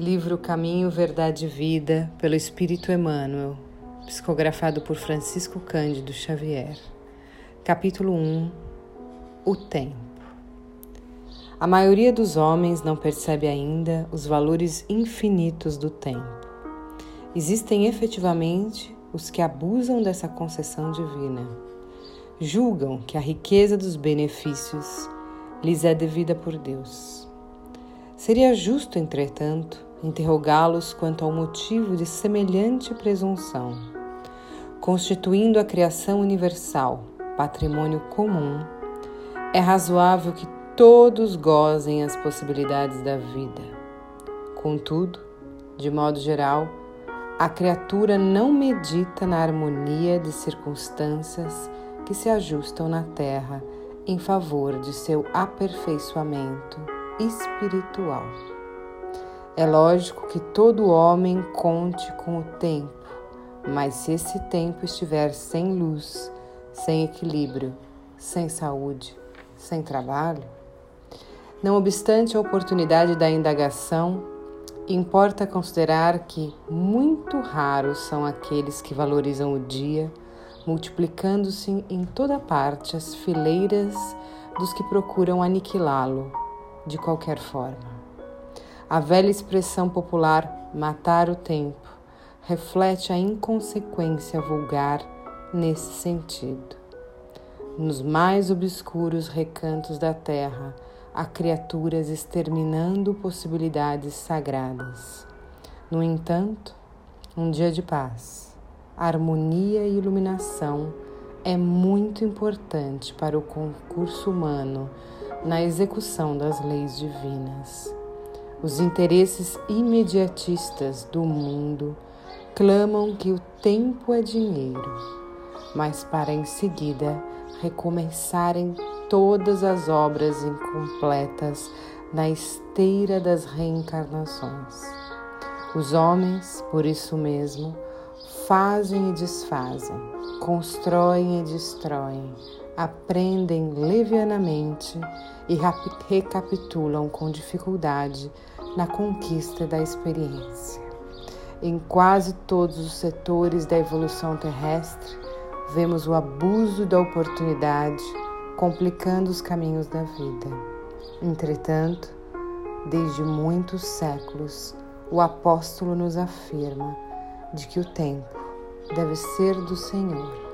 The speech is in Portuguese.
Livro Caminho, Verdade e Vida, pelo Espírito Emmanuel, psicografado por Francisco Cândido Xavier. Capítulo 1 O Tempo. A maioria dos homens não percebe ainda os valores infinitos do tempo. Existem efetivamente os que abusam dessa concessão divina. Julgam que a riqueza dos benefícios lhes é devida por Deus Seria justo, entretanto, interrogá-los quanto ao motivo de semelhante presunção. Constituindo a criação universal patrimônio comum, é razoável que todos gozem as possibilidades da vida. Contudo, de modo geral, a criatura não medita na harmonia de circunstâncias que se ajustam na terra em favor de seu aperfeiçoamento espiritual. É lógico que todo homem conte com o tempo, mas se esse tempo estiver sem luz, sem equilíbrio, sem saúde, sem trabalho, não obstante a oportunidade da indagação, importa considerar que muito raros são aqueles que valorizam o dia, multiplicando-se em toda parte as fileiras dos que procuram aniquilá-lo de qualquer forma. A velha expressão popular matar o tempo reflete a inconsequência vulgar nesse sentido. Nos mais obscuros recantos da terra, há criaturas exterminando possibilidades sagradas. No entanto, um dia de paz, harmonia e iluminação é muito importante para o concurso humano na execução das leis divinas. Os interesses imediatistas do mundo clamam que o tempo é dinheiro, mas para em seguida recomeçarem todas as obras incompletas na esteira das reencarnações. Os homens, por isso mesmo, fazem e desfazem, constroem e destroem, aprendem levianamente e recapitulam com dificuldade na conquista da experiência. Em quase todos os setores da evolução terrestre, vemos o abuso da oportunidade complicando os caminhos da vida. Entretanto, desde muitos séculos, o apóstolo nos afirma de que o tempo deve ser do Senhor